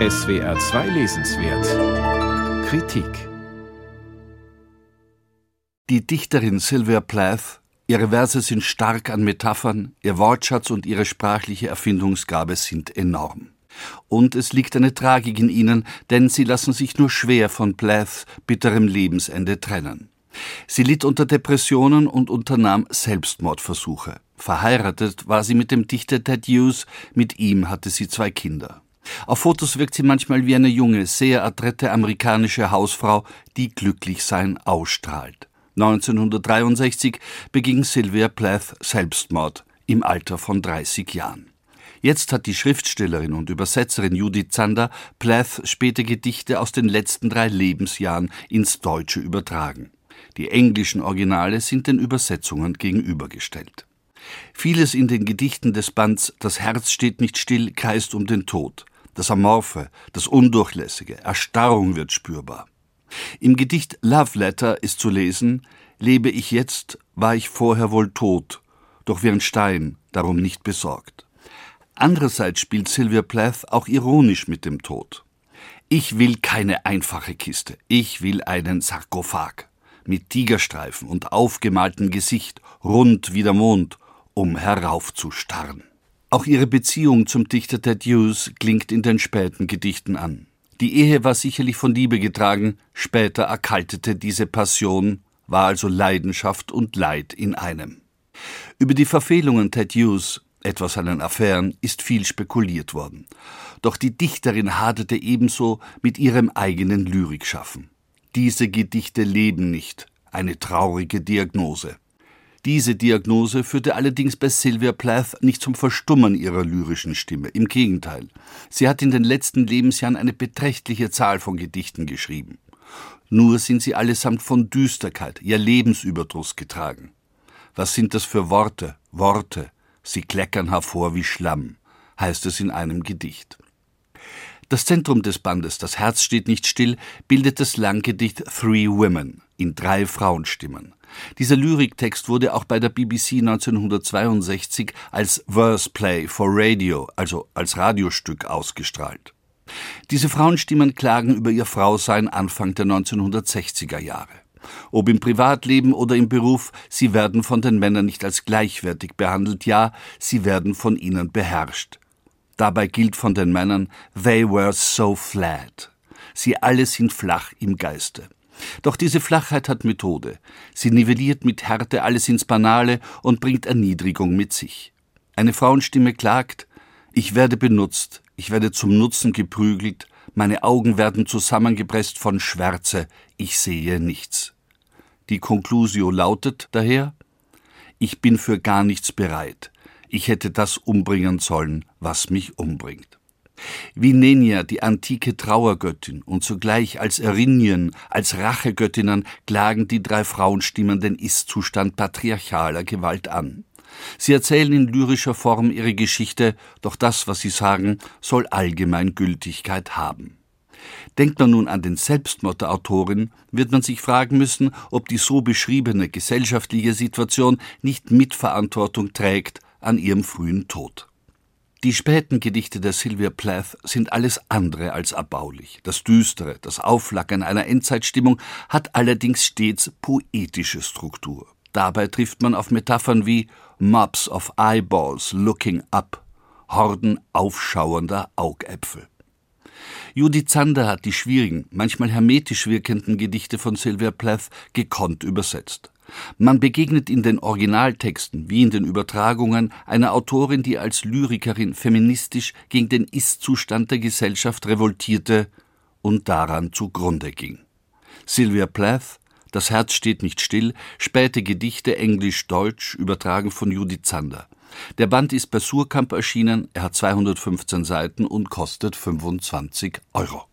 SWR 2 Lesenswert Kritik Die Dichterin Sylvia Plath, ihre Verse sind stark an Metaphern, ihr Wortschatz und ihre sprachliche Erfindungsgabe sind enorm. Und es liegt eine Tragik in ihnen, denn sie lassen sich nur schwer von Plaths bitterem Lebensende trennen. Sie litt unter Depressionen und unternahm Selbstmordversuche. Verheiratet war sie mit dem Dichter Ted Hughes, mit ihm hatte sie zwei Kinder. Auf Fotos wirkt sie manchmal wie eine junge, sehr adrette amerikanische Hausfrau, die glücklich sein ausstrahlt. 1963 beging Sylvia Plath Selbstmord im Alter von 30 Jahren. Jetzt hat die Schriftstellerin und Übersetzerin Judith Zander Plaths späte Gedichte aus den letzten drei Lebensjahren ins Deutsche übertragen. Die englischen Originale sind den Übersetzungen gegenübergestellt. Vieles in den Gedichten des Bands Das Herz steht nicht still kreist um den Tod. Das Amorphe, das Undurchlässige, Erstarrung wird spürbar. Im Gedicht Love Letter ist zu lesen, lebe ich jetzt, war ich vorher wohl tot, doch wie ein Stein, darum nicht besorgt. Andererseits spielt Sylvia Plath auch ironisch mit dem Tod. Ich will keine einfache Kiste, ich will einen Sarkophag mit Tigerstreifen und aufgemaltem Gesicht, rund wie der Mond, um heraufzustarren. Auch ihre Beziehung zum Dichter Ted Hughes klingt in den späten Gedichten an. Die Ehe war sicherlich von Liebe getragen, später erkaltete diese Passion, war also Leidenschaft und Leid in einem. Über die Verfehlungen Ted Hughes, etwa seinen Affären, ist viel spekuliert worden. Doch die Dichterin haderte ebenso mit ihrem eigenen Lyrikschaffen. Diese Gedichte leben nicht, eine traurige Diagnose. Diese Diagnose führte allerdings bei Sylvia Plath nicht zum Verstummen ihrer lyrischen Stimme. Im Gegenteil. Sie hat in den letzten Lebensjahren eine beträchtliche Zahl von Gedichten geschrieben. Nur sind sie allesamt von Düsterkeit, ja Lebensüberdruss getragen. Was sind das für Worte? Worte. Sie kleckern hervor wie Schlamm, heißt es in einem Gedicht. Das Zentrum des Bandes, das Herz steht nicht still, bildet das Langgedicht Three Women in drei Frauenstimmen. Dieser Lyriktext wurde auch bei der BBC 1962 als Verse Play for Radio, also als Radiostück ausgestrahlt. Diese Frauenstimmen klagen über ihr Frausein Anfang der 1960er Jahre. Ob im Privatleben oder im Beruf, sie werden von den Männern nicht als gleichwertig behandelt, ja, sie werden von ihnen beherrscht. Dabei gilt von den Männern, they were so flat. Sie alle sind flach im Geiste. Doch diese Flachheit hat Methode. Sie nivelliert mit Härte alles ins Banale und bringt Erniedrigung mit sich. Eine Frauenstimme klagt, ich werde benutzt, ich werde zum Nutzen geprügelt, meine Augen werden zusammengepresst von Schwärze, ich sehe nichts. Die Conclusio lautet daher, ich bin für gar nichts bereit, ich hätte das umbringen sollen, was mich umbringt. Wie Nenia, die antike Trauergöttin, und zugleich als Erinien, als Rachegöttinnen klagen die drei Frauenstimmen den Ist-Zustand patriarchaler Gewalt an. Sie erzählen in lyrischer Form ihre Geschichte, doch das, was sie sagen, soll allgemein Gültigkeit haben. Denkt man nun an den Selbstmord der Autorin, wird man sich fragen müssen, ob die so beschriebene gesellschaftliche Situation nicht Mitverantwortung trägt an ihrem frühen Tod. Die späten Gedichte der Sylvia Plath sind alles andere als erbaulich. Das Düstere, das Aufflackern einer Endzeitstimmung hat allerdings stets poetische Struktur. Dabei trifft man auf Metaphern wie Mobs of Eyeballs looking up, Horden aufschauernder Augäpfel. Judith Zander hat die schwierigen, manchmal hermetisch wirkenden Gedichte von Sylvia Plath gekonnt übersetzt. Man begegnet in den Originaltexten wie in den Übertragungen einer Autorin, die als Lyrikerin feministisch gegen den Ist-Zustand der Gesellschaft revoltierte und daran zugrunde ging. Sylvia Plath, Das Herz steht nicht still, späte Gedichte Englisch-Deutsch, übertragen von Judith Zander. Der Band ist bei Surkamp erschienen, er hat 215 Seiten und kostet 25 Euro.